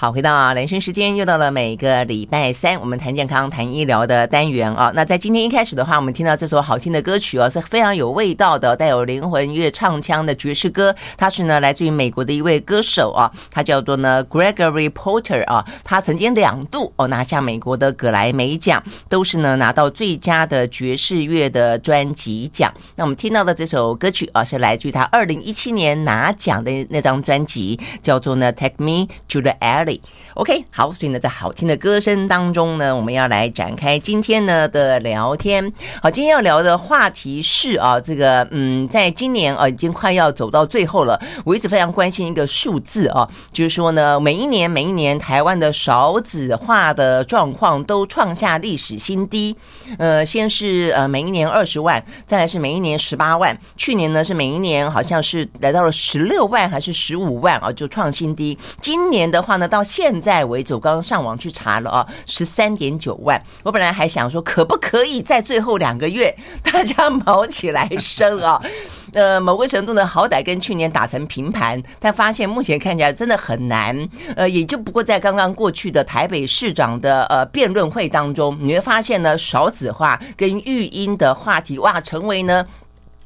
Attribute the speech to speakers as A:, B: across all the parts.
A: 好，回到啊人生时间，又到了每个礼拜三，我们谈健康、谈医疗的单元啊。那在今天一开始的话，我们听到这首好听的歌曲哦，是非常有味道的，带有灵魂乐唱腔的爵士歌。它是呢来自于美国的一位歌手啊，他叫做呢 Gregory Porter 啊。他曾经两度哦拿下美国的葛莱美奖，都是呢拿到最佳的爵士乐的专辑奖。那我们听到的这首歌曲啊，是来自于他二零一七年拿奖的那张专辑，叫做呢 Take Me to the Air。OK，好，所以呢，在好听的歌声当中呢，我们要来展开今天呢的聊天。好，今天要聊的话题是啊，这个嗯，在今年啊，已经快要走到最后了。我一直非常关心一个数字啊，就是说呢，每一年每一年台湾的少子化的状况都创下历史新低。呃，先是呃每一年二十万，再来是每一年十八万，去年呢是每一年好像是来到了十六万还是十五万啊，就创新低。今年的话呢，到到现在为止，我刚刚上网去查了啊，十三点九万。我本来还想说，可不可以在最后两个月大家卯起来升啊？呃，某个程度呢，好歹跟去年打成平盘，但发现目前看起来真的很难。呃，也就不过在刚刚过去的台北市长的呃辩论会当中，你会发现呢，少子化跟育婴的话题哇，成为呢。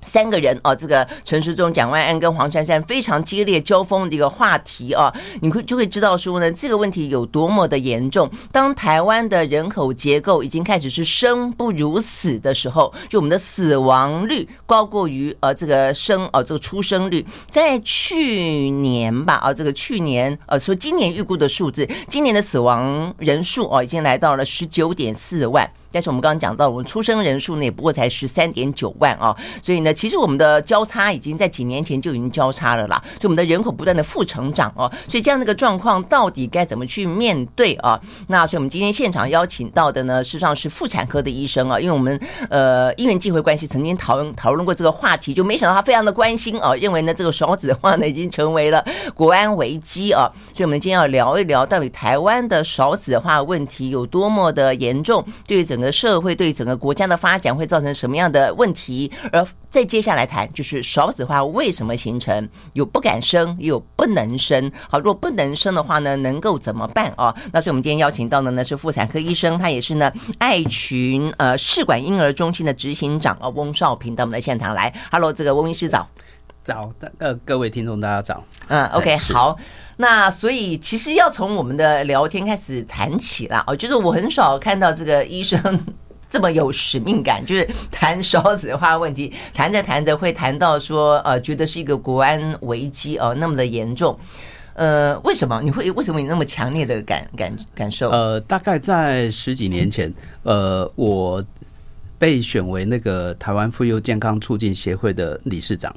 A: 三个人哦，这个陈时中、蒋万安跟黄珊珊非常激烈交锋的一个话题哦，你会就会知道说呢，这个问题有多么的严重。当台湾的人口结构已经开始是生不如死的时候，就我们的死亡率高过于呃这个生呃这个出生率，在去年吧啊，这个去年呃说今年预估的数字，今年的死亡人数哦已经来到了十九点四万。但是我们刚刚讲到，我们出生人数呢也不过才十三点九万啊，所以呢，其实我们的交叉已经在几年前就已经交叉了啦，就我们的人口不断的负成长哦，所以这样的一个状况到底该怎么去面对啊？那所以我们今天现场邀请到的呢，事实上是妇产科的医生啊，因为我们呃因缘际会关系曾经讨论讨论过这个话题，就没想到他非常的关心啊，认为呢这个少子化呢已经成为了 国安危机啊，所以我们今天要聊一聊到底台湾的少子化问题有多么的严重，对于整社会对整个国家的发展会造成什么样的问题？而再接下来谈，就是少子化为什么形成？有不敢生，也有不能生。好，如果不能生的话呢，能够怎么办啊？那所以我们今天邀请到的呢是妇产科医生，他也是呢爱群呃试管婴儿中心的执行长啊翁少平到我们的现场来。Hello，这个翁医师早。
B: 早的呃，各位听众大家早。
A: 嗯，OK，好。那所以其实要从我们的聊天开始谈起啦。哦，就是我很少看到这个医生这么有使命感，就是谈少子化问题，谈着谈着会谈到说，呃，觉得是一个国安危机哦，那么的严重。呃，为什么你会为什么你那么强烈的感感感受？
B: 呃，大概在十几年前，呃，我被选为那个台湾妇幼健康促进协会的理事长。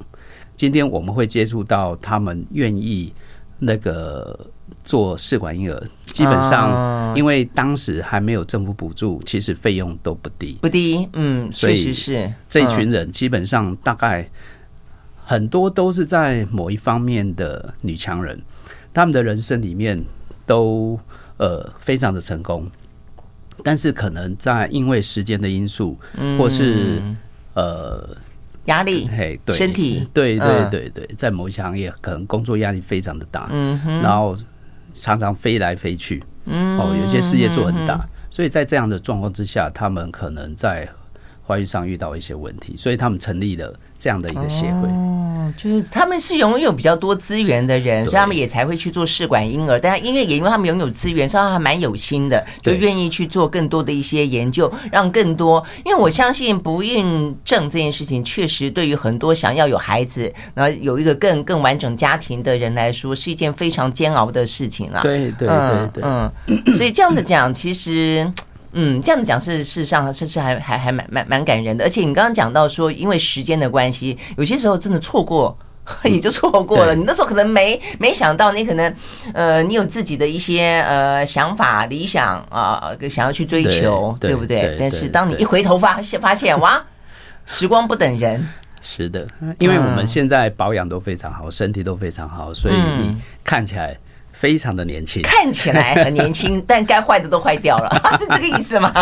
B: 今天我们会接触到他们愿意那个做试管婴儿，基本上因为当时还没有政府补助，其实费用都不低，
A: 不低，嗯，确实是
B: 这一群人基本上大概很多都是在某一方面的女强人，他们的人生里面都呃非常的成功，但是可能在因为时间的因素，或是呃。
A: 压力，
B: 嘿，对，
A: 身体，
B: 对对对对，在某些行业可能工作压力非常的大，嗯哼，然后常常飞来飞去，嗯，哦，有些事业做很大，所以在这样的状况之下，他们可能在怀孕上遇到一些问题，所以他们成立了这样的一个协会。
A: 哦，就是他们是拥有比较多资源的人，所以他们也才会去做试管婴儿。但因为也因为他们拥有资源，所以他还蛮有心的，就愿意去做更多的一些研究，让更多。因为我相信不孕症这件事情，确实对于很多想要有孩子，然后有一个更更完整家庭的人来说，是一件非常煎熬的事情了。
B: 对对对对，
A: 嗯，所以这样子讲，其实。嗯，这样子讲是事实上，甚至还还还蛮蛮蛮感人的。而且你刚刚讲到说，因为时间的关系，有些时候真的错过 也就错过了。你那时候可能没没想到，你可能呃，你有自己的一些呃想法、理想啊、呃，想要去追求，对，对不对？但是当你一回头发现发现，哇，时光不等人。
B: 是的，因为我们现在保养都非常好，身体都非常好，所以你看起来。非常的年轻，
A: 看起来很年轻，但该坏的都坏掉了，是这个意思吗？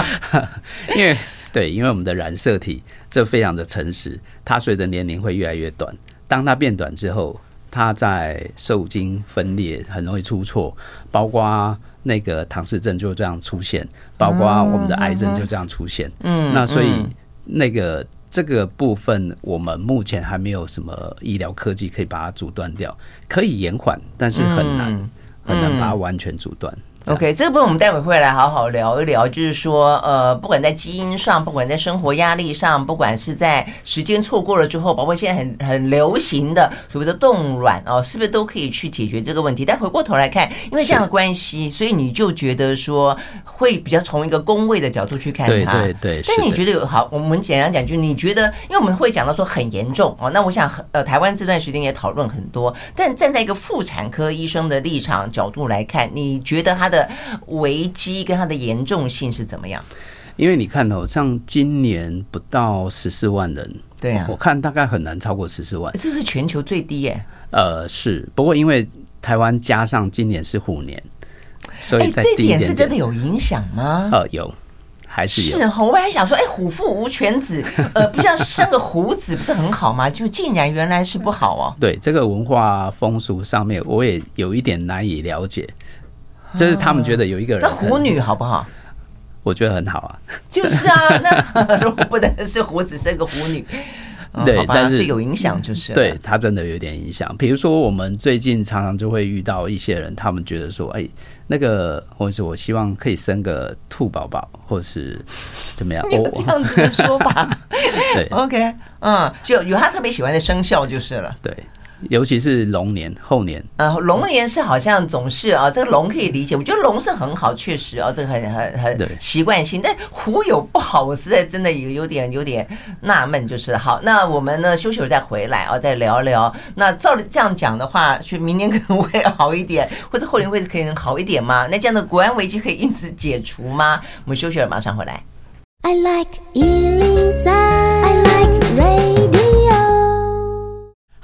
B: 因为对，因为我们的染色体这非常的诚实，它随着年龄会越来越短。当它变短之后，它在受精分裂很容易出错，包括那个唐氏症就这样出现，包括我们的癌症就这样出现。嗯，那所以那个这个部分，我们目前还没有什么医疗科技可以把它阻断掉，可以延缓，但是很难很难把它完全阻断。
A: OK，这个部分我们待会会来好好聊一聊。就是说，呃，不管在基因上，不管在生活压力上，不管是在时间错过了之后，包括现在很很流行的所谓的冻卵哦，是不是都可以去解决这个问题？但回过头来看，因为这样的关系，所以你就觉得说会比较从一个工位的角度去看它。
B: 对对对。
A: 但你觉得有好？我们简单讲，就你觉得，因为我们会讲到说很严重哦。那我想，呃，台湾这段时间也讨论很多。但站在一个妇产科医生的立场角度来看，你觉得他的危机跟它的严重性是怎么样？
B: 因为你看哦，像今年不到十四万人，
A: 对啊，
B: 我看大概很难超过十四万，
A: 这是全球最低耶。
B: 呃，是，不过因为台湾加上今年是虎年，所以在这
A: 点是真的有影响吗？
B: 呃，有，还是有。
A: 是哈，我还想说，哎，虎父无犬子，呃，不像生个虎子不是很好吗？就竟然原来是不好哦。
B: 对，这个文化风俗上面，我也有一点难以了解。这是他们觉得有一个人，那
A: 虎女好不好？
B: 我觉得很好啊。
A: 就是啊，那 如果不能是虎子生个虎女，
B: 对，但是
A: 有影响就是。
B: 对他真的有点影响。比如说，我们最近常常就会遇到一些人，他们觉得说，哎，那个，或者是我希望可以生个兔宝宝，或是怎么样？
A: 有这样子的说法？
B: 对
A: ，OK，嗯，就有他特别喜欢的生肖就是了。
B: 对。尤其是龙年后年，
A: 呃，龙年是好像总是啊，这个龙可以理解，我觉得龙是很好，确实啊，这个很很很习惯性。但虎有不好，我实在真的有有点有点纳闷，就是好。那我们呢休息会再回来啊，再聊聊。那照这样讲的话，去明年可能会好一点，或者后年会可以好一点吗？那这样的国安危机可以因此解除吗？我们休息了，马上回来。I like 103, I like radio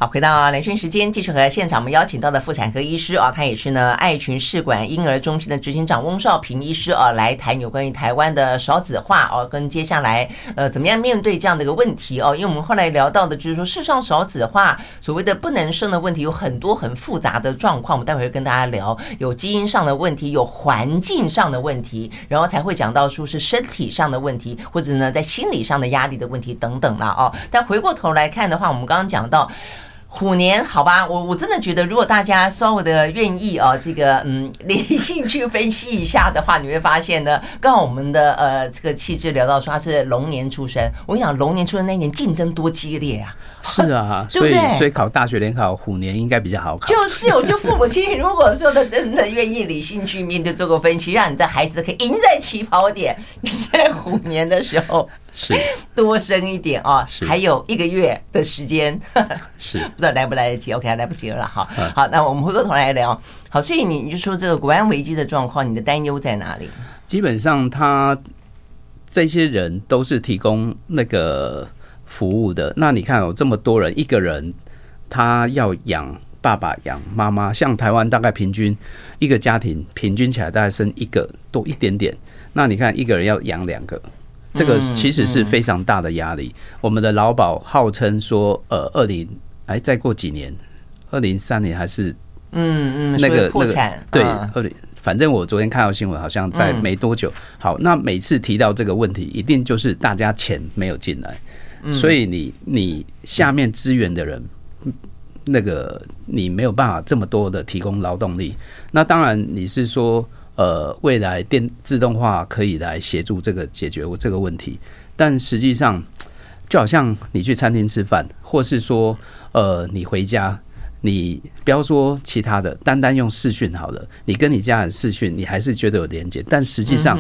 A: 好，回到连线时间，继续和现场我们邀请到的妇产科医师啊，他也是呢爱群试管婴儿中心的执行长翁少平医师啊，来谈有关于台湾的少子化哦，跟接下来呃怎么样面对这样的一个问题哦。因为我们后来聊到的就是说，世上少子化所谓的不能生的问题有很多很复杂的状况，我们待会会跟大家聊，有基因上的问题，有环境上的问题，然后才会讲到说是身体上的问题，或者呢在心理上的压力的问题等等啦哦。但回过头来看的话，我们刚刚讲到。虎年，好吧，我我真的觉得，如果大家稍微的愿意啊，这个嗯 理性去分析一下的话，你会发现呢，刚好我们的呃这个气质聊到说他是龙年出生，我跟你讲龙年出生那年竞争多激烈啊！
B: 是啊，所以所以考大学联考虎年应该比较好考。
A: 就是，我觉得父母亲如果说的真的愿意理性去面对做个分析，让你的孩子可以赢在起跑点，你在虎年的时候是 多生一点啊，还有一个月的时间，
B: 是
A: 不知道来不来得及？OK，来不及了哈。好，那我们回过头来聊。好，所以你就说这个国安危机的状况，你的担忧在哪里？
B: 基本上，他这些人都是提供那个。服务的，那你看有这么多人，一个人他要养爸爸养妈妈，像台湾大概平均一个家庭平均起来大概生一个多一点点，那你看一个人要养两个，这个其实是非常大的压力。我们的劳保号称说，呃，二零哎再过几年，二零三年还是嗯嗯那个那个对二零，反正我昨天看到新闻，好像在没多久。好，那每次提到这个问题，一定就是大家钱没有进来。所以你你下面支援的人，那个你没有办法这么多的提供劳动力。那当然你是说，呃，未来电自动化可以来协助这个解决这个问题。但实际上，就好像你去餐厅吃饭，或是说，呃，你回家，你不要说其他的，单单用视讯好了，你跟你家人视讯，你还是觉得有连接。但实际上。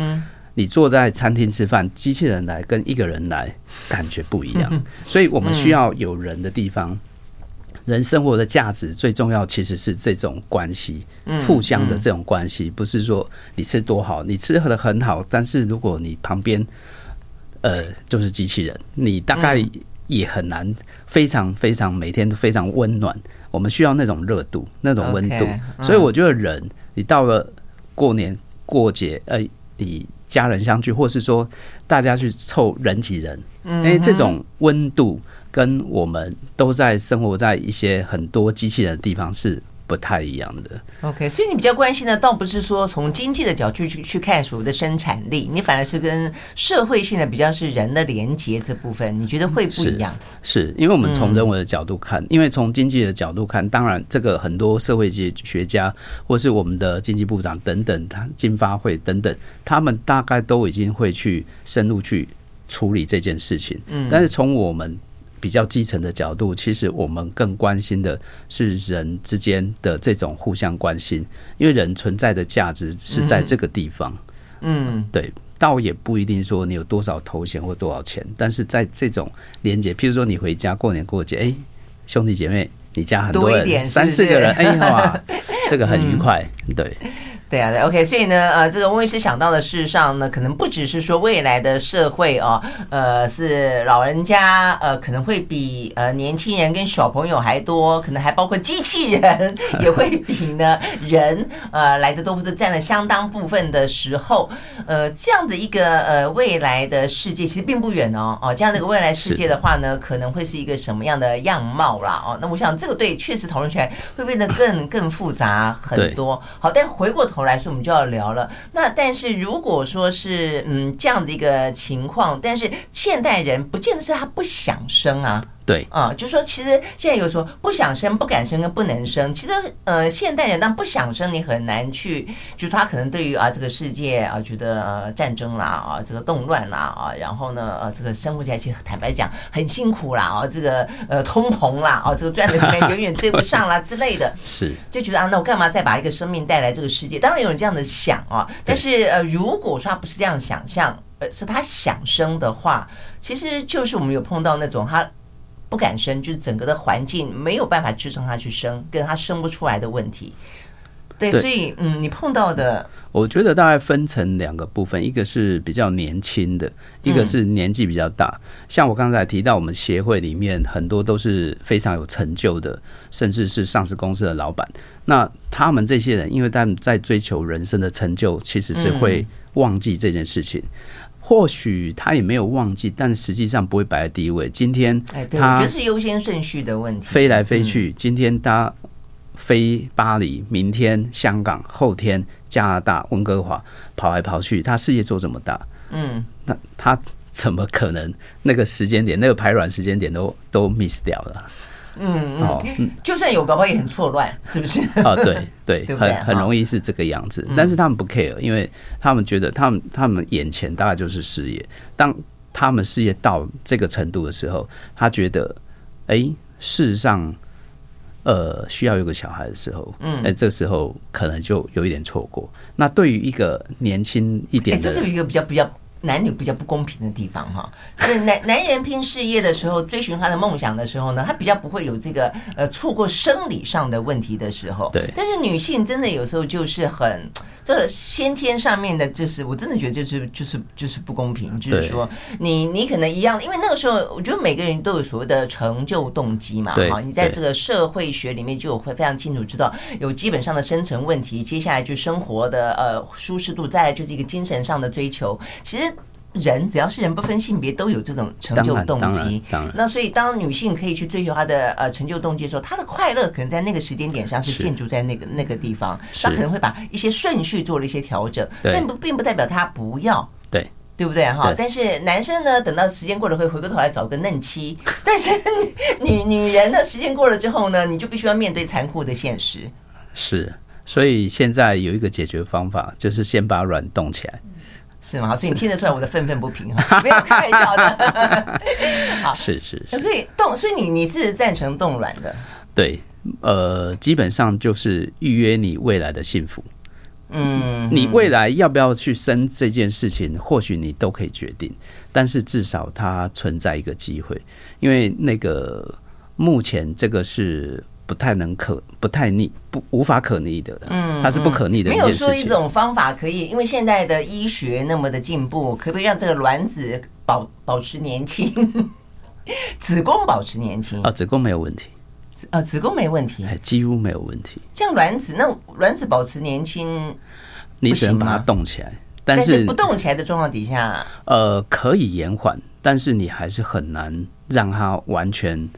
B: 你坐在餐厅吃饭，机器人来跟一个人来，感觉不一样。所以我们需要有人的地方，人生活的价值最重要其实是这种关系，互相的这种关系，不是说你吃多好，你吃喝的很好，但是如果你旁边呃就是机器人，你大概也很难非常非常每天都非常温暖。我们需要那种热度，那种温度。所以我觉得人，你到了过年过节，呃，你。家人相聚，或是说大家去凑人挤人，因为这种温度跟我们都在生活在一些很多机器人的地方是。不太一样的。
A: OK，所以你比较关心的倒不是说从经济的角度去去看所谓的生产力，你反而是跟社会性的比较是人的连接这部分，你觉得会不一样？
B: 是，是因为我们从人文的角度看，嗯、因为从经济的角度看，当然这个很多社会学家或是我们的经济部长等等，他经发会等等，他们大概都已经会去深入去处理这件事情。嗯，但是从我们。比较基层的角度，其实我们更关心的是人之间的这种互相关心，因为人存在的价值是在这个地方。嗯，对，倒也不一定说你有多少头衔或多少钱，但是在这种连接，譬如说你回家过年过节，哎，兄弟姐妹，你家很多人，三四个人，哎哇，这个很愉快，对。
A: 对啊，对，OK，所以呢，呃，这个翁医师想到的事实上呢，可能不只是说未来的社会哦，呃，是老人家呃可能会比呃年轻人跟小朋友还多，可能还包括机器人 也会比呢人呃来的多，或者占了相当部分的时候，呃，这样的一个呃未来的世界其实并不远哦，哦，这样的一个未来世界的话呢，可能会是一个什么样的样貌啦？哦，那我想这个对确实讨论起来会变得更更复杂很多。好，但回过头。来说，我们就要聊了。那但是如果说是嗯这样的一个情况，但是现代人不见得是他不想生啊。
B: 对
A: 啊，就是说其实现在有说不想生、不敢生跟不能生。其实呃，现代人当不想生，你很难去，就是他可能对于啊这个世界啊觉得呃战争啦啊这个动乱啦啊，然后呢呃这个生活起来其实坦白讲很辛苦啦啊这个呃通膨啦啊这个赚的钱远远追不上啦 之类的，
B: 是
A: 就觉得啊那我干嘛再把一个生命带来这个世界？当然有人这样的想啊，但是呃如果说他不是这样想象，呃是他想生的话，其实就是我们有碰到那种他。不敢生，就是整个的环境没有办法支撑他去生，跟他生不出来的问题。对，所以嗯，你碰到的，
B: 我觉得大概分成两个部分，一个是比较年轻的，一个是年纪比较大。嗯、像我刚才提到，我们协会里面很多都是非常有成就的，甚至是上市公司的老板。那他们这些人，因为他们在追求人生的成就，其实是会忘记这件事情。嗯或许他也没有忘记，但实际上不会摆在第一位。今天，
A: 哎，对，我觉得是优先顺序的问题。
B: 飞来飞去，今天他飞巴黎，明天香港，后天加拿大温哥华，跑来跑去，他事业做这么大，嗯，那他怎么可能那个时间点，那个排卵时间点都都 miss 掉了？
A: 嗯嗯，就算有，搞不好也很错乱，是不是？
B: 啊，对 对，很很容易是这个样子。但是他们不 care，因为他们觉得他们他们眼前大概就是事业。当他们事业到这个程度的时候，他觉得，哎，事实上，呃，需要有个小孩的时候，嗯，哎，这时候可能就有一点错过。那对于一个年轻一点的，
A: 这是一个比较比较。男女比较不公平的地方哈，就是男男人拼事业的时候，追寻他的梦想的时候呢，他比较不会有这个呃错过生理上的问题的时候。
B: 对。
A: 但是女性真的有时候就是很这个先天上面的，就是我真的觉得就是就是就是不公平，就是说你你可能一样，因为那个时候我觉得每个人都有所谓的成就动机嘛，哈，你在这个社会学里面就会非常清楚知道有基本上的生存问题，接下来就生活的呃舒适度，再来就是一个精神上的追求，其实。人只要是人，不分性别，都有这种成就动机。那所以，当女性可以去追求她的呃成就动机的时候，她的快乐可能在那个时间点上是建筑在那个那个地方。她可能会把一些顺序做了一些调整，并不并不代表她不要，
B: 对
A: 对不对哈？但是男生呢，等到时间过了会回过头来找个嫩妻，但是女女人呢时间过了之后呢，你就必须要面对残酷的现实。
B: 是，所以现在有一个解决方法，就是先把卵冻起来。
A: 是吗？所以你听得出来我的愤愤不平哈？没有开玩笑的。好，
B: 是是。
A: 所以冻，所以你你是赞成冻卵的？
B: 对，呃，基本上就是预约你未来的幸福。嗯，你未来要不要去生这件事情，或许你都可以决定，但是至少它存在一个机会，因为那个目前这个是。不太能可不太逆不无法可逆的，嗯，它是不可逆的。没
A: 有说一种方法可以，因为现在的医学那么的进步，可不可以让这个卵子保保持年轻，子宫保持年轻
B: 啊？子宫没有问题，
A: 啊，子宫没问题，
B: 几乎没有问题。
A: 像卵子，那卵子保持年轻，
B: 你只能把它冻起来。但是
A: 不动起来的状况底下，
B: 呃，可以延缓，但是你还是很难让它完全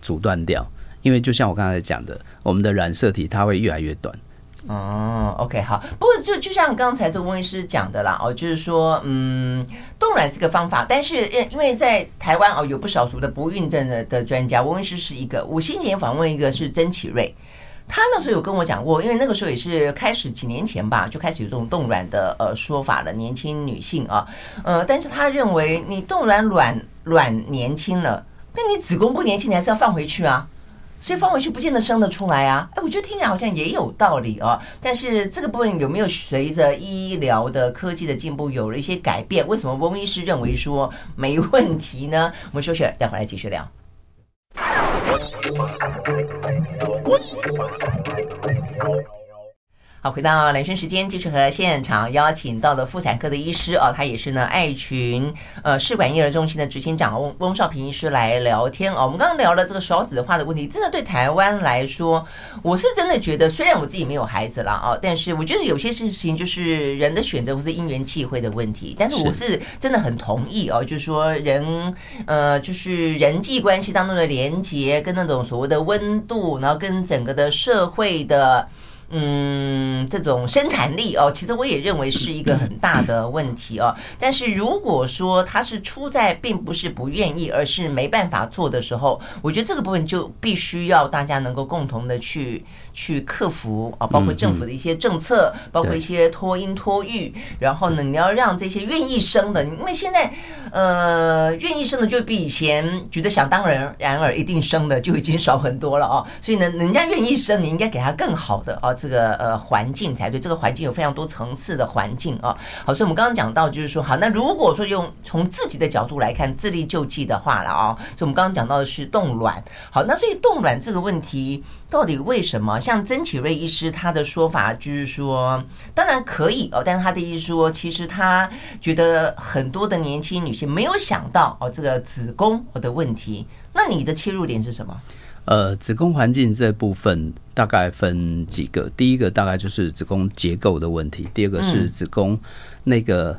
B: 阻断掉，因为就像我刚才讲的，我们的染色体它会越来越短。
A: 哦，OK，好。不过就就像刚才这个温医师讲的啦，哦，就是说，嗯，冻卵是个方法，但是因因为在台湾哦，有不少数的不孕症的的专家，温医师是一个。我先前访问一个是曾启瑞，他那时候有跟我讲过，因为那个时候也是开始几年前吧，就开始有这种冻卵的呃说法了，年轻女性啊，呃，但是他认为你冻卵卵卵年轻了，那你子宫不年轻，你还是要放回去啊。所以方伟是不见得生得出来啊！哎，我觉得听起来好像也有道理哦。但是这个部分有没有随着医疗的科技的进步有了一些改变？为什么翁医师认为说没问题呢？我们休息了，待会儿来继续聊。好，回到兰萱时间，继续和现场邀请到的妇产科的医师哦，他也是呢爱群呃试管婴儿中心的执行长翁翁少平医师来聊天哦。我们刚刚聊了这个少子化的问题，真的对台湾来说，我是真的觉得，虽然我自己没有孩子了啊，但是我觉得有些事情就是人的选择或是因缘际会的问题。但是我是真的很同意哦，就是说人呃，就是人际关系当中的连结跟那种所谓的温度，然后跟整个的社会的。嗯，这种生产力哦，其实我也认为是一个很大的问题哦。但是如果说他是出在并不是不愿意，而是没办法做的时候，我觉得这个部分就必须要大家能够共同的去去克服啊，包括政府的一些政策，包括一些托婴托育，然后呢，你要让这些愿意生的，因为现在呃愿意生的就比以前觉得想当然然而一定生的 就已经少很多了啊。所以呢，人家愿意生，你应该给他更好的啊。这个呃环境才对，这个环境有非常多层次的环境啊。好，所以我们刚刚讲到，就是说，好，那如果说用从自己的角度来看自力救济的话了啊，所以我们刚刚讲到的是冻卵。好，那所以冻卵这个问题到底为什么？像曾启瑞医师他的说法就是说，当然可以哦，但是他的意思说，其实他觉得很多的年轻女性没有想到哦这个子宫的问题。那你的切入点是什么？
B: 呃，子宫环境这部分大概分几个，第一个大概就是子宫结构的问题，第二个是子宫那个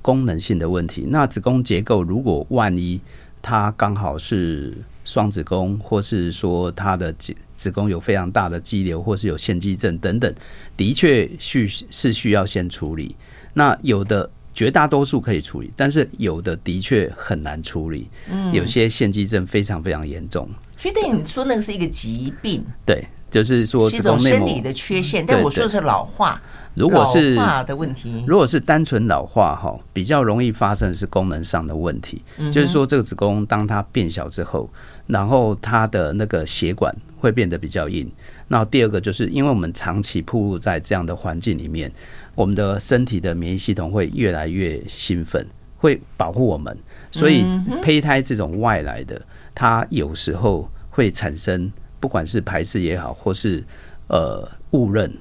B: 功能性的问题。那子宫结构如果万一它刚好是双子宫，或是说它的结子子宫有非常大的肌瘤，或是有腺肌症等等，的确需是需要先处理。那有的。绝大多数可以处理，但是有的的确很难处理。嗯，有些腺肌症非常非常严重。
A: 所以，对你说那个是一个疾病，
B: 对，就是说
A: 是一种生理的缺陷。但我说的是老化，
B: 如果是
A: 老化的问题，
B: 如果是单纯老化哈，比较容易发生是功能上的问题。就是说，这个子宫当它变小之后，然后它的那个血管会变得比较硬。那第二个就是因为我们长期暴露在这样的环境里面。我们的身体的免疫系统会越来越兴奋，会保护我们，所以胚胎这种外来的，它有时候会产生，不管是排斥也好，或是呃误认，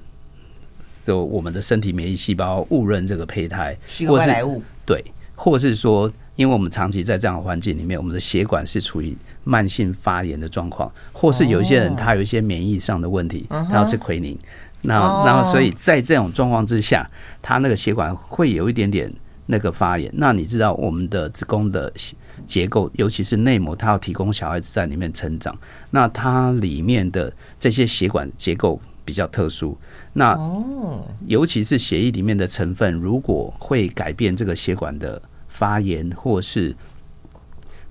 B: 就我们的身体免疫细胞误认这个胚胎
A: 是个外来物，
B: 对，或是说，因为我们长期在这样的环境里面，我们的血管是处于慢性发炎的状况，或是有一些人他有一些免疫上的问题，他要吃奎宁。那那所以在这种状况之下，他那个血管会有一点点那个发炎。那你知道我们的子宫的结构，尤其是内膜，它要提供小孩子在里面成长。那它里面的这些血管结构比较特殊。那尤其是血液里面的成分，如果会改变这个血管的发炎，或是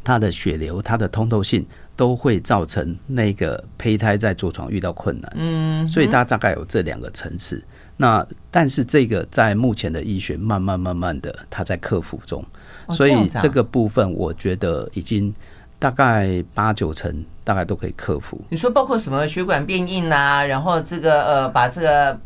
B: 它的血流、它的通透性。都会造成那个胚胎在着床遇到困难，嗯，所以它大概有这两个层次。那但是这个在目前的医学慢慢慢慢的它在克服中，所以这个部分我觉得已经大概八九成大概都可以克服。
A: 你说包括什么血管变硬啊，然后这个呃把这个。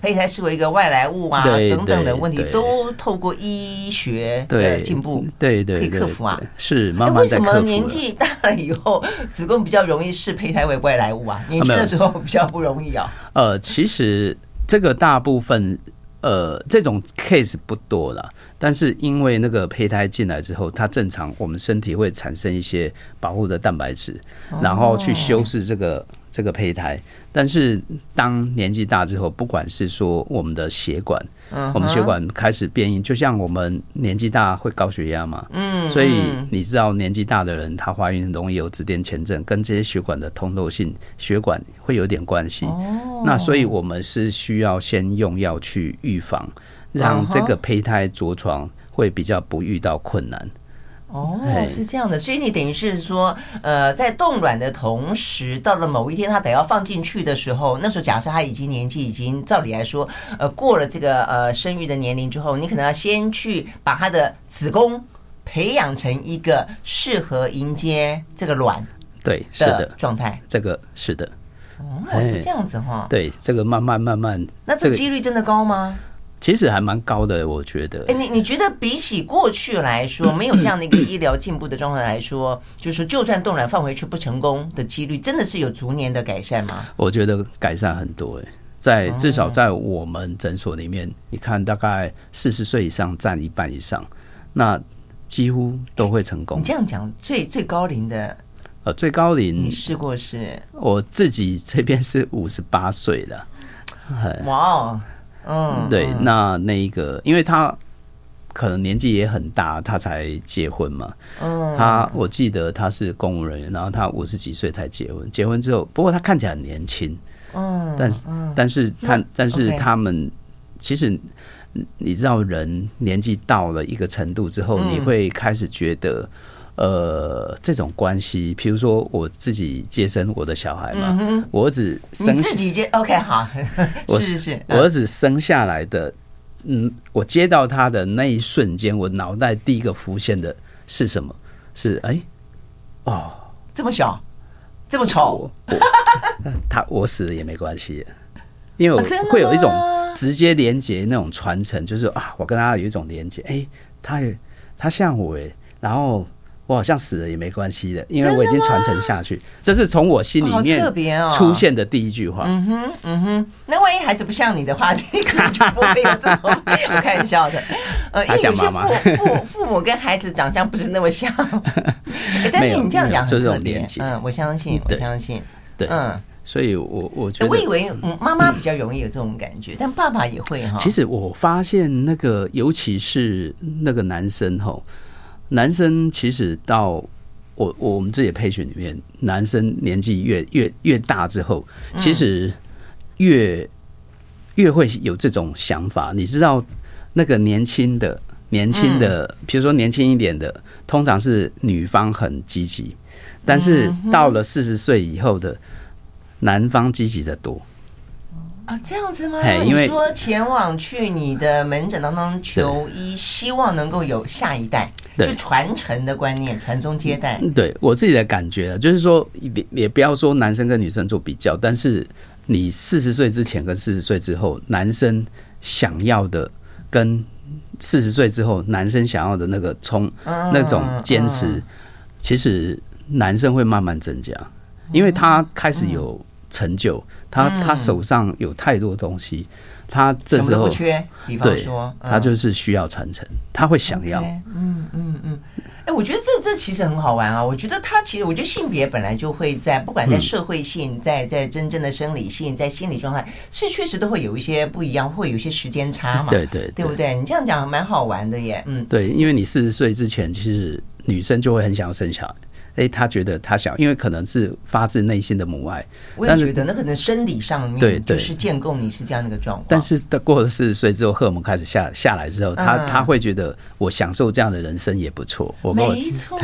A: 胚胎视为一个外来物啊，等等的问题，都透过医学的进步，
B: 对对，
A: 可以克服啊。
B: 是，慢慢在克服。
A: 为什么年纪大了以后，子宫比较容易视胚胎为外来物啊？年轻的时候比较不容易啊。
B: 呃，其实这个大部分呃，这种 case 不多了，但是因为那个胚胎进来之后，它正常，我们身体会产生一些保护的蛋白质，然后去修饰这个这个胚胎。但是当年纪大之后，不管是说我们的血管，我们血管开始变硬，就像我们年纪大会高血压嘛，嗯，所以你知道年纪大的人，她怀孕容易有子痫前症，跟这些血管的通透性、血管会有点关系。那所以我们是需要先用药去预。预防让这个胚胎着床会比较不遇到困难。
A: 哦，是这样的，所以你等于是说，呃，在冻卵的同时，到了某一天他得要放进去的时候，那时候假设他已经年纪已经照理来说，呃，过了这个呃生育的年龄之后，你可能要先去把他的子宫培养成一个适合迎接这个卵，
B: 对，是的
A: 状态，
B: 这个是的。
A: 哦，是这样子哈。
B: 对，这个慢慢慢慢，
A: 那这个几率真的高吗？
B: 其实还蛮高的，我觉得。
A: 哎，你你觉得比起过去来说，没有这样的一个医疗进步的状况来说，就是就算冻卵放回去不成功的几率，真的是有逐年的改善吗？
B: 我觉得改善很多哎，在至少在我们诊所里面，你看大概四十岁以上占一半以上，那几乎都会成功。
A: 你这样讲，最最高龄的。
B: 呃，最高龄
A: 你试过是？
B: 我自己这边是五十八岁的。
A: 哇哦，嗯，
B: 对，那那一个，因为他可能年纪也很大，他才结婚嘛。嗯，他我记得他是公务人员，然后他五十几岁才结婚。结婚之后，不过他看起来很年轻。嗯，但但是他但是他们其实你知道，人年纪到了一个程度之后，你会开始觉得。呃，这种关系，譬如说我自己接生我的小孩嘛，嗯、我儿子生
A: 你自己接，OK，好，
B: 我
A: 是是是，
B: 我儿子生下来的，嗯，我接到他的那一瞬间，我脑袋第一个浮现的是什么？是哎，哦，
A: 这么小，这么丑，
B: 他我死了也没关系，因为我会有一种直接连接那种传承，就是啊，我跟他有一种连接，哎，他他像我哎，然后。我好像死了也没关系的，因为我已经传承下去。这是从我心里面出现的第一句话。
A: 嗯哼，嗯哼。那万一孩子不像你的话，你可能就不会有这种。我开玩笑的。呃，因为有些父父父母跟孩子长相不是那么像。但是你这样讲很特别。嗯，我相信，我相信。
B: 对，嗯。所以我我觉得，
A: 我以为妈妈比较容易有这种感觉，但爸爸也会哈。
B: 其实我发现那个，尤其是那个男生哈。男生其实到我我们这些培训里面，男生年纪越越越大之后，其实越越会有这种想法。你知道，那个年轻的年轻的，比如说年轻一点的，通常是女方很积极，但是到了四十岁以后的，男方积极的多。
A: 啊，这样子吗？因为你说前往去你的门诊当中求医，希望能够有下一代，就传承的观念，传宗接代。
B: 对我自己的感觉，就是说，也也不要说男生跟女生做比较，但是你四十岁之前跟四十岁之后，男生想要的跟四十岁之后男生想要的那个冲那种坚持，其实男生会慢慢增加，因为他开始有成就。他他手上有太多东西，他这时候
A: 不缺。比方说，
B: 他就是需要传承，他会想要。
A: 嗯嗯嗯。哎，我觉得这这其实很好玩啊！我觉得他其实，我觉得性别本来就会在，不管在社会性，在在真正的生理性，在心理状态，是确实都会有一些不一样，会有一些时间差嘛。
B: 对对，
A: 对不对？你这样讲蛮好玩的耶。嗯，
B: 对，因为你四十岁之前，其实女生就会很想要生小孩。哎，他觉得他想，因为可能是发自内心的母爱。
A: 我也觉得，那可能生理上面就是建构你是这样的一个状况。
B: 但是，到过了四十岁之后，荷尔蒙开始下下来之后，他他会觉得我享受这样的人生也不错。我跟我
A: 没错，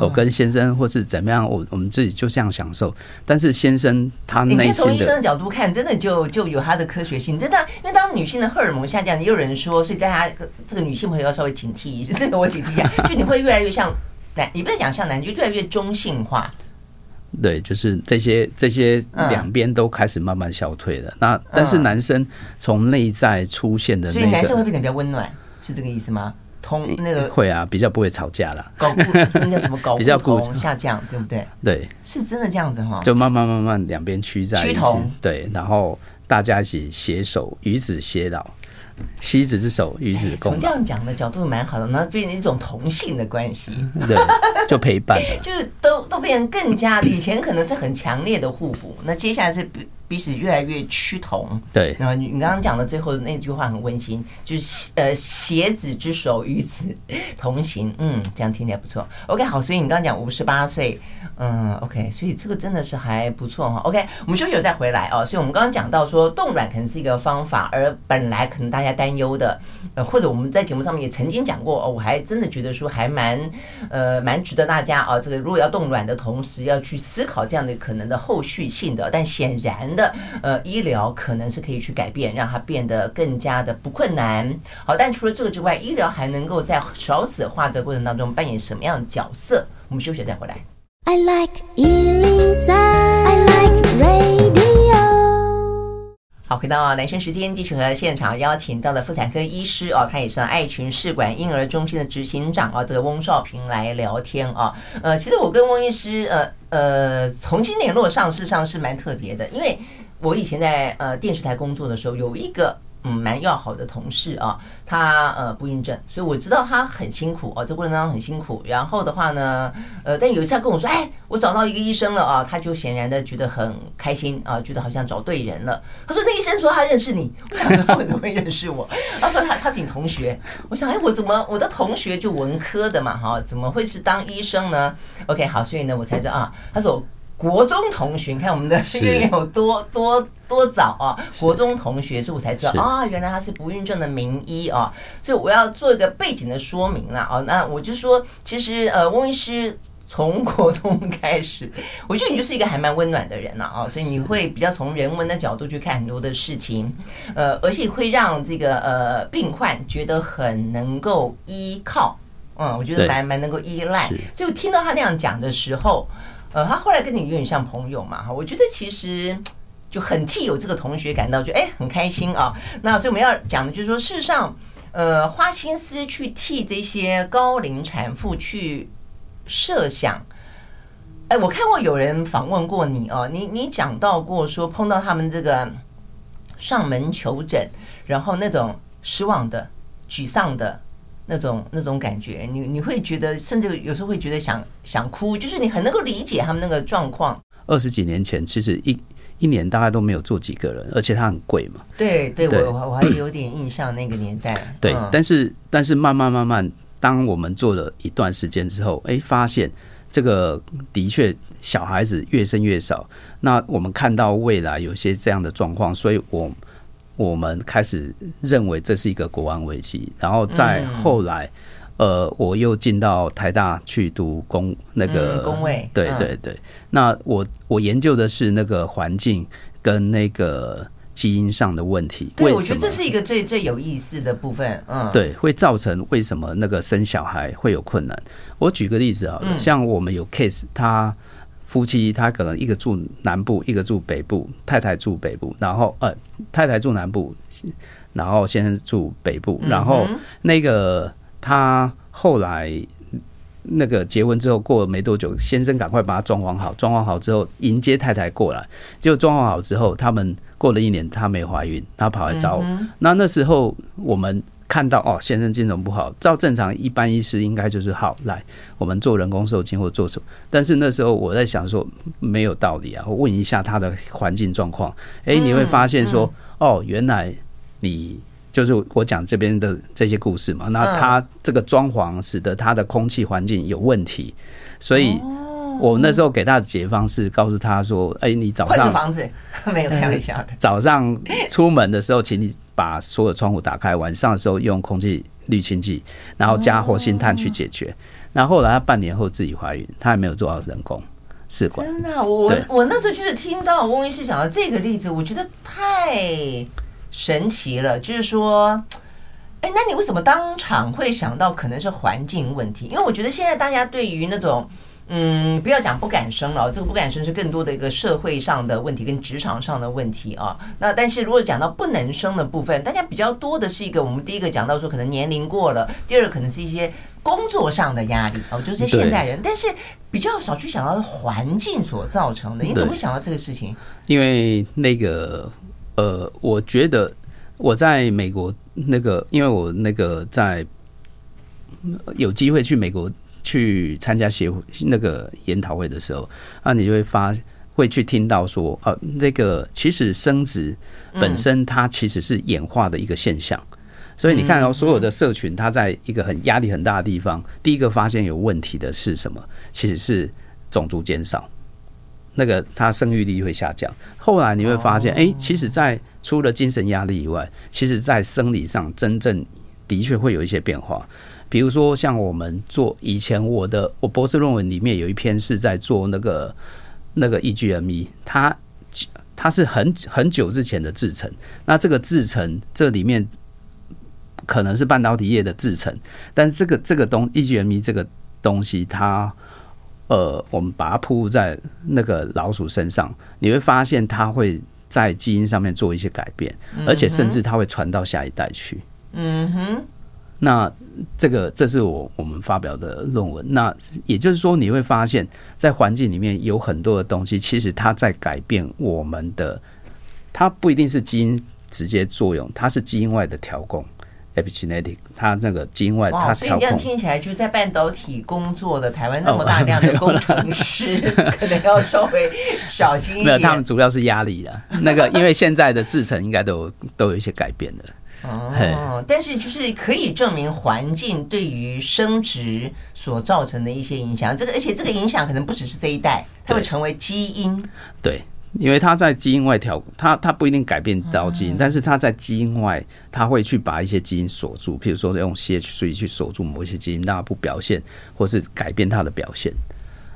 B: 我跟先生或是怎么样，我我们自己就这样享受。但是先生他内心的，你
A: 从医生的角度看，真的就就有他的科学性。真的，因为当女性的荷尔蒙下降，也有人说，所以大家这个女性朋友要稍微警惕一下。这个我警惕一下，就你会越来越像。你不是讲像男，就越来越中性化。
B: 对，就是这些这些两边都开始慢慢消退了。那但是男生从内在出现的，那个，
A: 所以男生会变得比较温暖，是这个意思吗？通那个
B: 会啊，比较不会吵架了。
A: 搞不那叫什么搞？比较不下降，对不对？
B: 对，
A: 是真的这样子哈。
B: 就慢慢慢慢两边趋在趋同，对，然后大家一起携手，与子偕老。携子之手，与子共。
A: 从这样讲的角度蛮好的，那变成一种同性的关系，
B: 对，就陪伴，
A: 就是都都变成更加的，以前可能是很强烈的互补，那接下来是。彼此越来越趋同，
B: 对。
A: 然后你你刚刚讲的最后的那句话很温馨，就是呃，携子之手，与子同行。嗯，这样听起来不错。OK，好，所以你刚刚讲五十八岁，嗯，OK，所以这个真的是还不错哈。OK，我们休息了再回来哦。所以我们刚刚讲到说冻卵可能是一个方法，而本来可能大家担忧的，呃，或者我们在节目上面也曾经讲过哦，我还真的觉得说还蛮呃蛮值得大家啊，这个如果要冻卵的同时要去思考这样的可能的后续性的，但显然。的呃，医疗可能是可以去改变，让它变得更加的不困难。好，但除了这个之外，医疗还能够在少子化这个过程当中扮演什么样的角色？我们休息再回来。I like 103, I like radio。好，回到男生时间，继续和现场邀请到的妇产科医师哦，他也是爱群试管婴儿中心的执行长哦，这个翁少平来聊天哦。呃，其实我跟翁医师呃。呃，重新联络上，事实上是蛮特别的，因为我以前在呃电视台工作的时候，有一个嗯蛮要好的同事啊，他呃不孕症，所以我知道他很辛苦哦，这过程当中很辛苦。然后的话呢，呃，但有一次他跟我说，哎，我找到一个医生了啊，他就显然的觉得很开心啊，觉得好像找对人了。他说那医生说他认识你，我想他为什么会认识我？他说他他是你同学。我想哎，我怎么我的同学就文科的嘛哈，怎么会是当医生呢？OK，好，所以呢我才知道啊，他说。国中同学，你看我们的渊源有多多多早啊！国中同学，所以我才知道啊，原来他是不孕症的名医啊！所以我要做一个背景的说明了啊。那我就说，其实呃，翁医师从国中开始，我觉得你就是一个还蛮温暖的人了啊。所以你会比较从人文的角度去看很多的事情，呃，而且会让这个呃病患觉得很能够依靠。嗯，我觉得蛮蛮能够依赖。所以我听到他那样讲的时候。呃，他后来跟你有点像朋友嘛，哈，我觉得其实就很替有这个同学感到就哎很开心啊。那所以我们要讲的就是说，事实上，呃，花心思去替这些高龄产妇去设想。哎，我看过有人访问过你哦，你你讲到过说碰到他们这个上门求诊，然后那种失望的、沮丧的。那种那种感觉，你你会觉得，甚至有时候会觉得想想哭，就是你很能够理解他们那个状况。
B: 二十几年前，其实一一年大概都没有做几个人，而且它很贵嘛。
A: 对对，对，我我还有点印象那个年代。嗯、
B: 对，但是但是慢慢慢慢，当我们做了一段时间之后，哎，发现这个的确小孩子越生越少。那我们看到未来有些这样的状况，所以我。我们开始认为这是一个国安危机，然后再后来，呃，我又进到台大去读工那个
A: 工位，
B: 对对对。那我我研究的是那个环境跟那个基因上的问题。
A: 对，我觉得这是一个最最有意思的部分。嗯，
B: 对，会造成为什么那个生小孩会有困难？我举个例子好了，像我们有 case，他。夫妻他可能一个住南部，一个住北部，太太住北部，然后呃，太太住南部，然后先生住北部，然后那个他后来那个结婚之后过了没多久，先生赶快把他装潢好，装潢好之后迎接太太过来，结果装潢好之后，他们过了一年，她没怀孕，她跑来找我，那那时候我们。看到哦，先生精神不好，照正常一般医师应该就是好来，我们做人工受精或做什么。但是那时候我在想说没有道理啊，我问一下他的环境状况，诶，你会发现说哦，原来你就是我讲这边的这些故事嘛。那他这个装潢使得他的空气环境有问题，所以我那时候给他的解方是告诉他说，诶，你早上
A: 房子，没有开玩笑的，
B: 早上出门的时候，请你。把所有窗户打开，晚上的时候用空气滤清剂，然后加活性炭去解决。然后后来她半年后自己怀孕，她还没有做到人工试管。
A: 真的、啊，我我那时候就是听到翁医师讲到这个例子，我觉得太神奇了。就是说，哎，那你为什么当场会想到可能是环境问题？因为我觉得现在大家对于那种。嗯，不要讲不敢生了，这个不敢生是更多的一个社会上的问题跟职场上的问题啊。那但是如果讲到不能生的部分，大家比较多的是一个，我们第一个讲到说可能年龄过了，第二个可能是一些工作上的压力哦，就是现代人，但是比较少去想到环境所造成的。你怎么会想到这个事情？
B: 因为那个呃，我觉得我在美国那个，因为我那个在有机会去美国去参加协会那个研讨会的时候，啊，你就会发会去听到说，呃，那个其实生殖本身它其实是演化的一个现象。所以你看哦，所有的社群，它在一个很压力很大的地方，第一个发现有问题的是什么？其实是种族减少，那个它生育力会下降。后来你会发现，哎，其实，在除了精神压力以外，其实在生理上真正的确会有一些变化。比如说，像我们做以前我的我博士论文里面有一篇是在做那个那个 EGME，它它是很很久之前的制程，那这个制程这里面。可能是半导体业的制程，但这个这个东 EGME 这个东西，它呃，我们把它铺入在那个老鼠身上，你会发现它会在基因上面做一些改变，而且甚至它会传到下一代去。嗯哼，那这个这是我我们发表的论文。那也就是说，你会发现在环境里面有很多的东西，其实它在改变我们的，它不一定是基因直接作用，它是基因外的调控。Epigenetic，它那个基因外，它
A: 所以你这样听起来，就在半导体工作的台湾那么大量的工程师，可能要稍微小心一点。
B: 没有，他们主要是压力的。那个，因为现在的制程应该都有都有一些改变的。
A: 哦，但是就是可以证明环境对于生殖所造成的一些影响。这个，而且这个影响可能不只是这一代，它会成为基因。
B: 对。因为它在基因外调，它它不一定改变到基因，但是它在基因外，它会去把一些基因锁住，譬如说用 CH3 去锁住某一些基因，让它不表现，或是改变它的表现。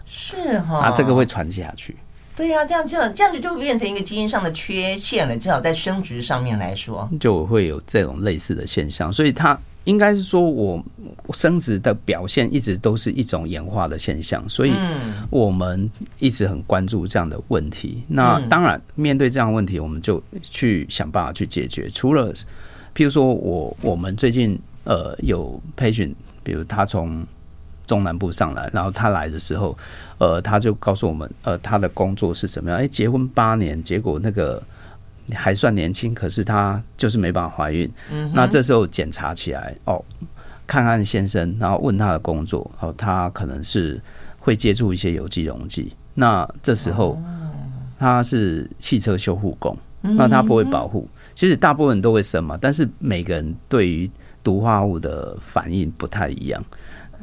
A: 是哈，
B: 啊，这个会传下去。
A: 对呀，这样这样这样子就变成一个基因上的缺陷了，至少在生殖上面来说，
B: 就会有这种类似的现象，所以它。应该是说，我生殖的表现一直都是一种演化的现象，所以我们一直很关注这样的问题。那当然，面对这样的问题，我们就去想办法去解决。除了，譬如说我我们最近呃有培训，比如他从中南部上来，然后他来的时候，呃，他就告诉我们，呃，他的工作是什么样？哎，结婚八年，结果那个。还算年轻，可是他就是没办法怀孕。嗯，那这时候检查起来，哦，看看先生，然后问他的工作，哦，他可能是会接触一些有机溶剂。那这时候他是汽车修护工，那他不会保护。其实大部分人都会生嘛，但是每个人对于毒化物的反应不太一样。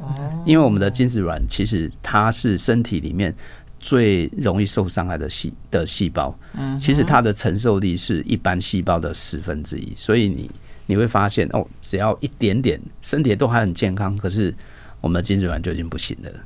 B: 哦，因为我们的精子卵其实它是身体里面。最容易受伤害的细的细胞，嗯，其实它的承受力是一般细胞的十分之一，所以你你会发现哦，只要一点点，身体都还很健康，可是我们的精子卵就已经不行了，嘿，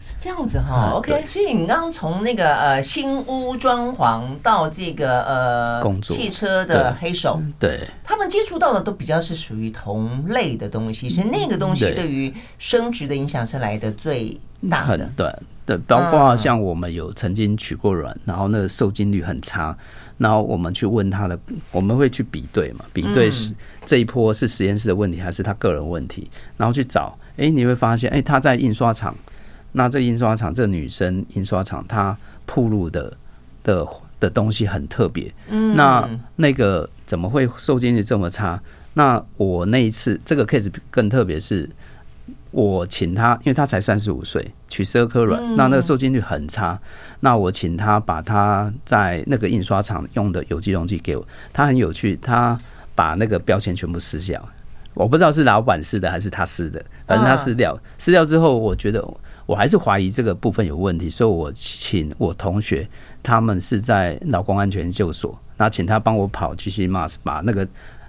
A: 是这样子哈，OK，所以你刚刚从那个呃新屋装潢到这个呃工作。汽车的黑手，
B: 对，
A: 他们接触到的都比较是属于同类的东西，所以那个东西对。于生殖的影响是来的最大的，
B: 对。对，包括像我们有曾经取过卵，然后那个受精率很差，然后我们去问他的，我们会去比对嘛，比对是这一波是实验室的问题还是他个人问题，然后去找，哎，你会发现，哎，他在印刷厂，那这印刷厂这女生印刷厂，她铺路的的的东西很特别，嗯那那个怎么会受精率这么差？那我那一次这个 case 更特别是。我请她，因为她才三十五岁，取十二颗卵，那那个受精率很差。那我请她把她在那个印刷厂用的有机溶剂给我。她很有趣，她把那个标签全部撕掉。我不知道是老板撕的还是他撕的，反正他撕掉。撕掉之后，我觉得我还是怀疑这个部分有问题，所以我请我同学，他们是在劳工安全研究所，那请他帮我跑 GCMAS，把那个。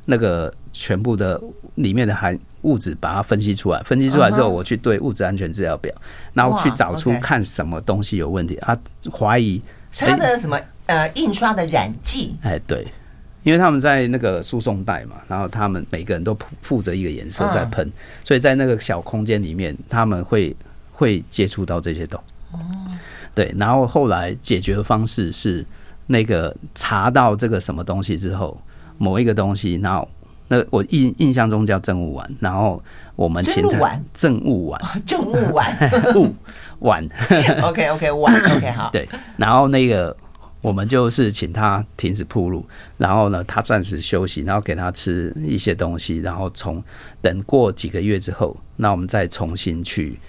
B: 那个全部的里面的含物质，把它分析出来，分析出来之后，我去对物质安全资料表，然后去找出看什么东西有问题。他怀疑
A: 他的什么呃印刷的染剂？
B: 哎，对，因为他们在那个输送带嘛，然后他们每个人都负责一个颜色在喷，所以在那个小空间里面，他们会会接触到这些洞。哦。对，然后后来解决的方式是那个查到这个什么东西之后。某一个东西，然后那我印印象中叫政务丸，然后我们请他政务丸，
A: 政务丸，
B: 物丸，OK
A: OK 丸 OK 好，
B: 对，然后那个我们就是请他停止铺路，然后呢，他暂时休息，然后给他吃一些东西，然后从等过几个月之后，那我们再重新去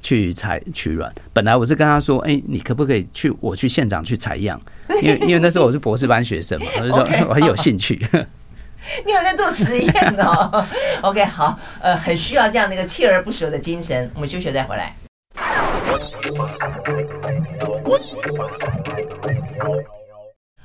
B: 去采取卵。本来我是跟他说，哎，你可不可以去我去现场去采样？因为因为那时候我是博士班学生嘛，我就说我很有兴趣。
A: 你好像做实验哦。OK，好，呃，很需要这样的一个锲而不舍的精神。我们休息再回来。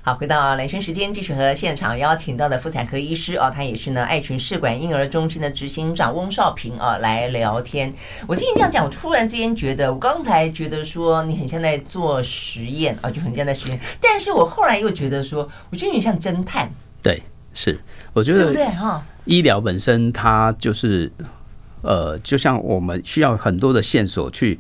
A: 好，回到雷生时间，继续和现场邀请到的妇产科医师哦，他也是呢爱群试管婴儿中心的执行长翁少平啊来聊天。我听你这样讲，我突然之间觉得，我刚才觉得说你很像在做实验啊，就很像在实验，但是我后来又觉得说，我觉得你像侦探。
B: 对，是，我觉得对不对哈？医疗本身它就是呃，就像我们需要很多的线索去。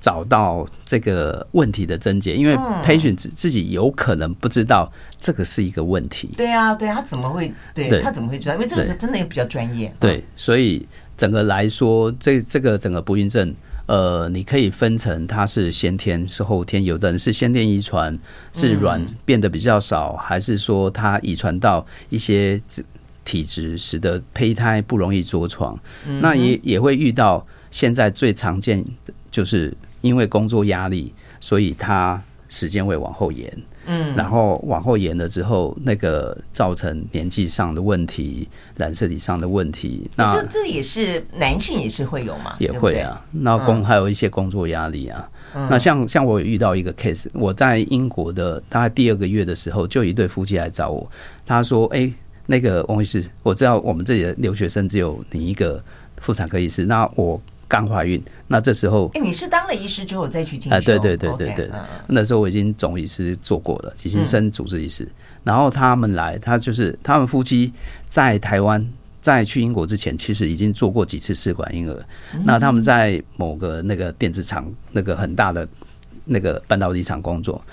B: 找到这个问题的症结，因为 patient 自己有可能不知道这个是一个问题。
A: 对啊，对啊，他怎么会？对，他怎么会知道？因为这个是真的也比较专业。
B: 对，所以整个来说，这这个整个不孕症，呃，你可以分成它是先天是后天，有的人是先天遗传，是卵变得比较少，还是说它遗传到一些体质，使得胚胎不容易着床。那也也会遇到现在最常见的就是。因为工作压力，所以他时间会往后延，嗯，然后往后延了之后，那个造成年纪上的问题、染色体上的问题。那
A: 这这也是男性也是会有吗？
B: 也会啊。那工还有一些工作压力啊。那像像我有遇到一个 case，我在英国的大概第二个月的时候，就一对夫妻来找我，他说：“哎，那个王医师，我知道我们这里的留学生只有你一个妇产科医师，那我。”刚怀孕，那这时候，
A: 哎，你是当了医师之后再去进修？
B: 啊，对对对对对，那时候我已经总医师做过了，已经升主治医师。然后他们来，他就是他们夫妻在台湾，在去英国之前，其实已经做过几次试管婴儿。那他们在某个那个电子厂，那个很大的那个半导体厂工作。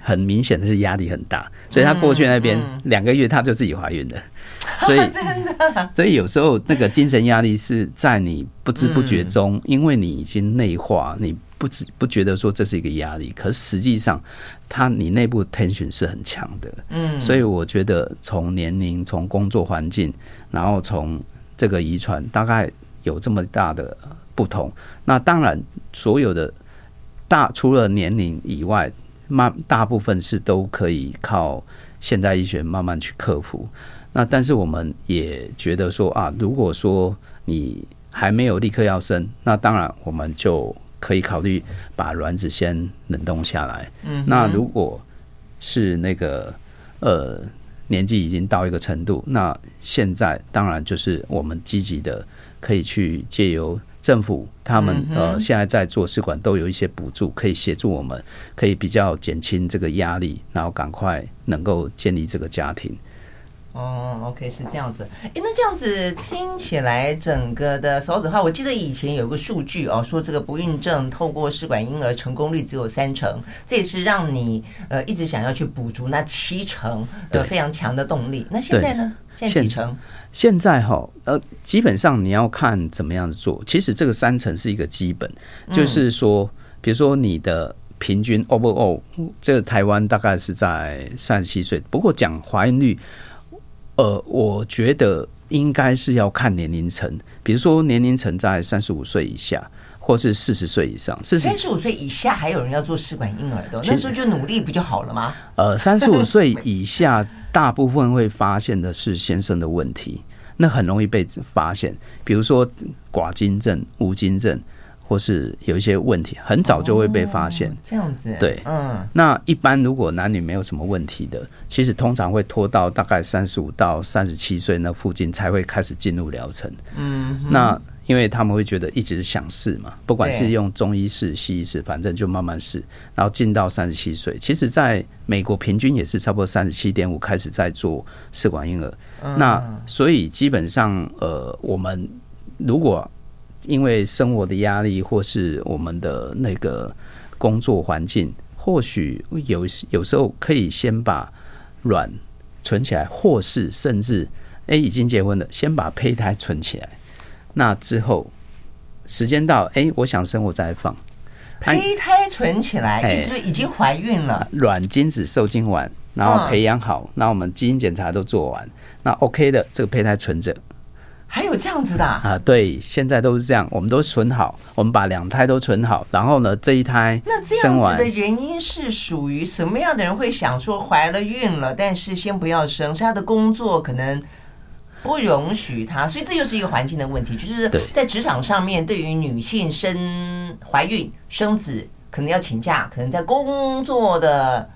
B: 很明显的是压力很大，所以他过去那边两个月他就自己怀孕了，所以
A: 真的，
B: 所以有时候那个精神压力是在你不知不觉中，因为你已经内化，你不知不觉得说这是一个压力，可实际上他你内部 tension 是很强的，嗯，所以我觉得从年龄、从工作环境，然后从这个遗传，大概有这么大的不同。那当然，所有的大除了年龄以外。慢，大部分是都可以靠现代医学慢慢去克服。那但是我们也觉得说啊，如果说你还没有立刻要生，那当然我们就可以考虑把卵子先冷冻下来。嗯，那如果是那个呃年纪已经到一个程度，那现在当然就是我们积极的可以去借由。政府他们呃现在在做试管都有一些补助，可以协助我们，可以比较减轻这个压力，然后赶快能够建立这个家庭。
A: 哦，OK，是这样子。哎，那这样子听起来，整个的少子化，我记得以前有个数据哦，说这个不孕症透过试管婴儿成功率只有三成，这也是让你呃一直想要去补足那七成的非常强的动力。那现在呢？现在几成？
B: 现在哈，呃，基本上你要看怎么样子做。其实这个三成是一个基本，就是说，比如说你的平均 overall，这个台湾大概是在三十七岁。不过讲怀孕率，呃，我觉得应该是要看年龄层，比如说年龄层在三十五岁以下，或是四十岁以上。
A: 三十五岁以下还有人要做试管婴儿的，那时候就努力不就好了吗？
B: 呃，三十五岁以下。大部分会发现的是先生的问题，那很容易被发现，比如说寡精症、无精症，或是有一些问题，很早就会被发现。
A: 这样子，
B: 对，嗯。那一般如果男女没有什么问题的，其实通常会拖到大概三十五到三十七岁那附近才会开始进入疗程。嗯，那。因为他们会觉得一直想试嘛，不管是用中医试、西医试，反正就慢慢试，然后进到三十七岁。其实，在美国平均也是差不多三十七点五开始在做试管婴儿。那所以基本上，呃，我们如果因为生活的压力，或是我们的那个工作环境，或许有有时候可以先把卵存起来，或是甚至哎已经结婚了，先把胚胎存起来。那之后，时间到，哎，我想生，我再放。
A: 胚胎存起来，
B: 哎、
A: 意思是已经怀孕了，
B: 卵精子受精完，然后培养好，那、嗯、我们基因检查都做完，那 OK 的，这个胚胎存着。
A: 还有这样子的啊，
B: 啊？对，现在都是这样，我们都存好，我们把两胎都存好，然后呢，这一胎
A: 那这样子的原因是属于什么样的人会想说怀了孕了，但是先不要生，是他的工作可能不容许他，所以这就是一个环境的问题，就是在职场上面，对于女性生怀孕生子可能要请假，可能在工作的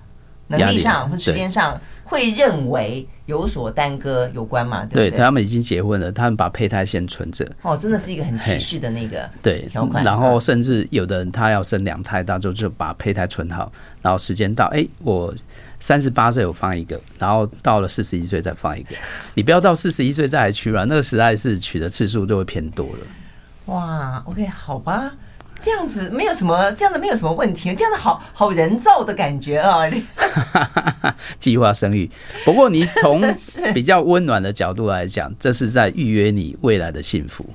A: 能力上或时间上会认为。有所耽搁有关嘛？对，
B: 对他们已经结婚了，他们把胚胎先存着。
A: 哦，真的是一个很歧视的那个
B: 对
A: 条款。
B: 然后甚至有的人他要生两胎，他就就把胚胎存好，然后时间到，哎，我三十八岁我放一个，然后到了四十一岁再放一个。你不要到四十一岁再来取卵，那个实在是取的次数就会偏多了。
A: 哇，OK，好吧。这样子没有什么，这样子没有什么问题，这样子好好人造的感觉啊！
B: 计划生育，不过你从 比较温暖的角度来讲，这是在预约你未来的幸福。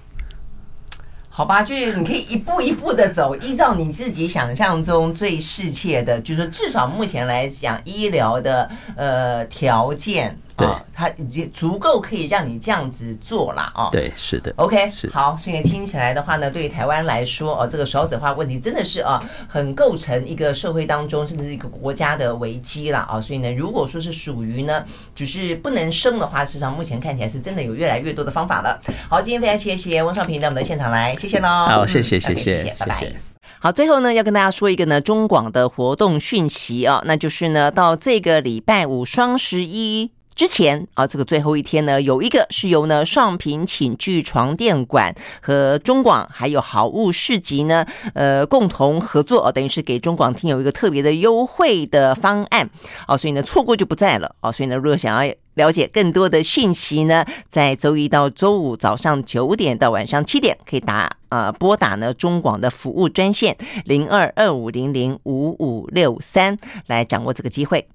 A: 好吧，就是你可以一步一步的走，依照你自己想象中最适切的，就是至少目前来讲，医疗的呃条件。对，它已经足够可以让你这样子做了哦。
B: 对，是的。
A: OK，是好。所以听起来的话呢，对于台湾来说，哦，这个少子化问题真的是啊，很构成一个社会当中甚至是一个国家的危机了啊。所以呢，如果说是属于呢，只是不能生的话，事实上目前看起来是真的有越来越多的方法了。好，今天非常谢谢翁少平到我们的现场来，谢谢喽。
B: 好，谢谢，谢谢，
A: 谢谢，拜拜。
B: 好，
A: 最后呢，要跟大家说一个呢，中广的活动讯息啊，那就是呢，到这个礼拜五双十一。之前啊，这个最后一天呢，有一个是由呢尚品寝具床垫馆和中广还有好物市集呢，呃，共同合作，等于是给中广听友一个特别的优惠的方案哦，所以呢错过就不在了哦，所以呢如果想要了解更多的讯息呢，在周一到周五早上九点到晚上七点可以打呃拨打呢中广的服务专线零二二五零零五五六三来掌握这个机会。